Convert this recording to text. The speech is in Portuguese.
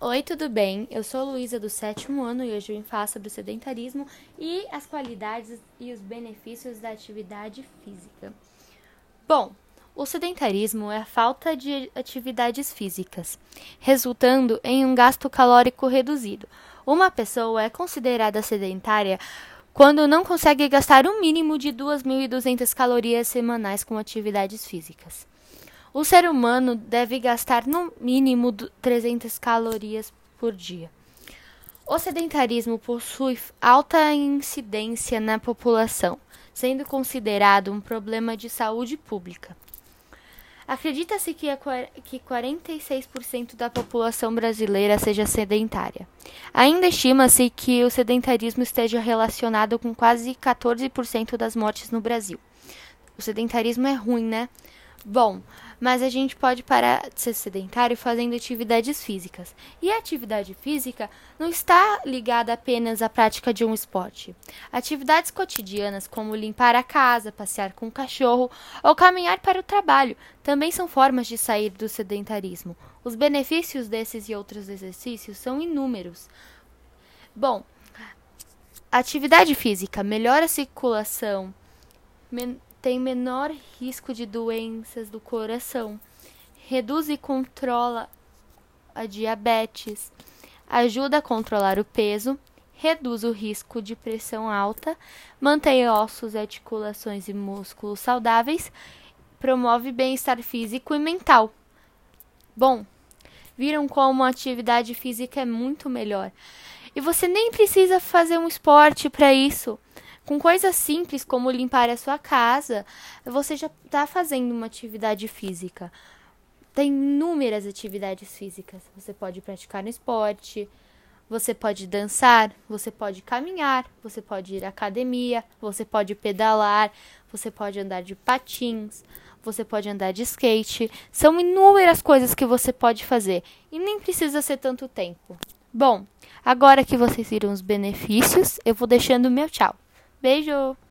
Oi, tudo bem? Eu sou Luísa do sétimo ano e hoje eu vim falar sobre o sedentarismo e as qualidades e os benefícios da atividade física. Bom, o sedentarismo é a falta de atividades físicas, resultando em um gasto calórico reduzido. Uma pessoa é considerada sedentária quando não consegue gastar um mínimo de 2.200 calorias semanais com atividades físicas. O ser humano deve gastar no mínimo 300 calorias por dia. O sedentarismo possui alta incidência na população, sendo considerado um problema de saúde pública. Acredita-se que, que 46% da população brasileira seja sedentária. Ainda estima-se que o sedentarismo esteja relacionado com quase 14% das mortes no Brasil. O sedentarismo é ruim, né? Bom, mas a gente pode parar de ser sedentário fazendo atividades físicas. E a atividade física não está ligada apenas à prática de um esporte. Atividades cotidianas, como limpar a casa, passear com o cachorro ou caminhar para o trabalho, também são formas de sair do sedentarismo. Os benefícios desses e outros exercícios são inúmeros. Bom, atividade física melhora a circulação, tem menor risco de doenças do coração, reduz e controla a diabetes, ajuda a controlar o peso, reduz o risco de pressão alta, mantém ossos, articulações e músculos saudáveis, promove bem-estar físico e mental. Bom, viram como a atividade física é muito melhor. E você nem precisa fazer um esporte para isso. Com coisas simples como limpar a sua casa, você já está fazendo uma atividade física. Tem inúmeras atividades físicas. Você pode praticar no esporte, você pode dançar, você pode caminhar, você pode ir à academia, você pode pedalar, você pode andar de patins, você pode andar de skate. São inúmeras coisas que você pode fazer e nem precisa ser tanto tempo. Bom, agora que vocês viram os benefícios, eu vou deixando o meu tchau. Beijo!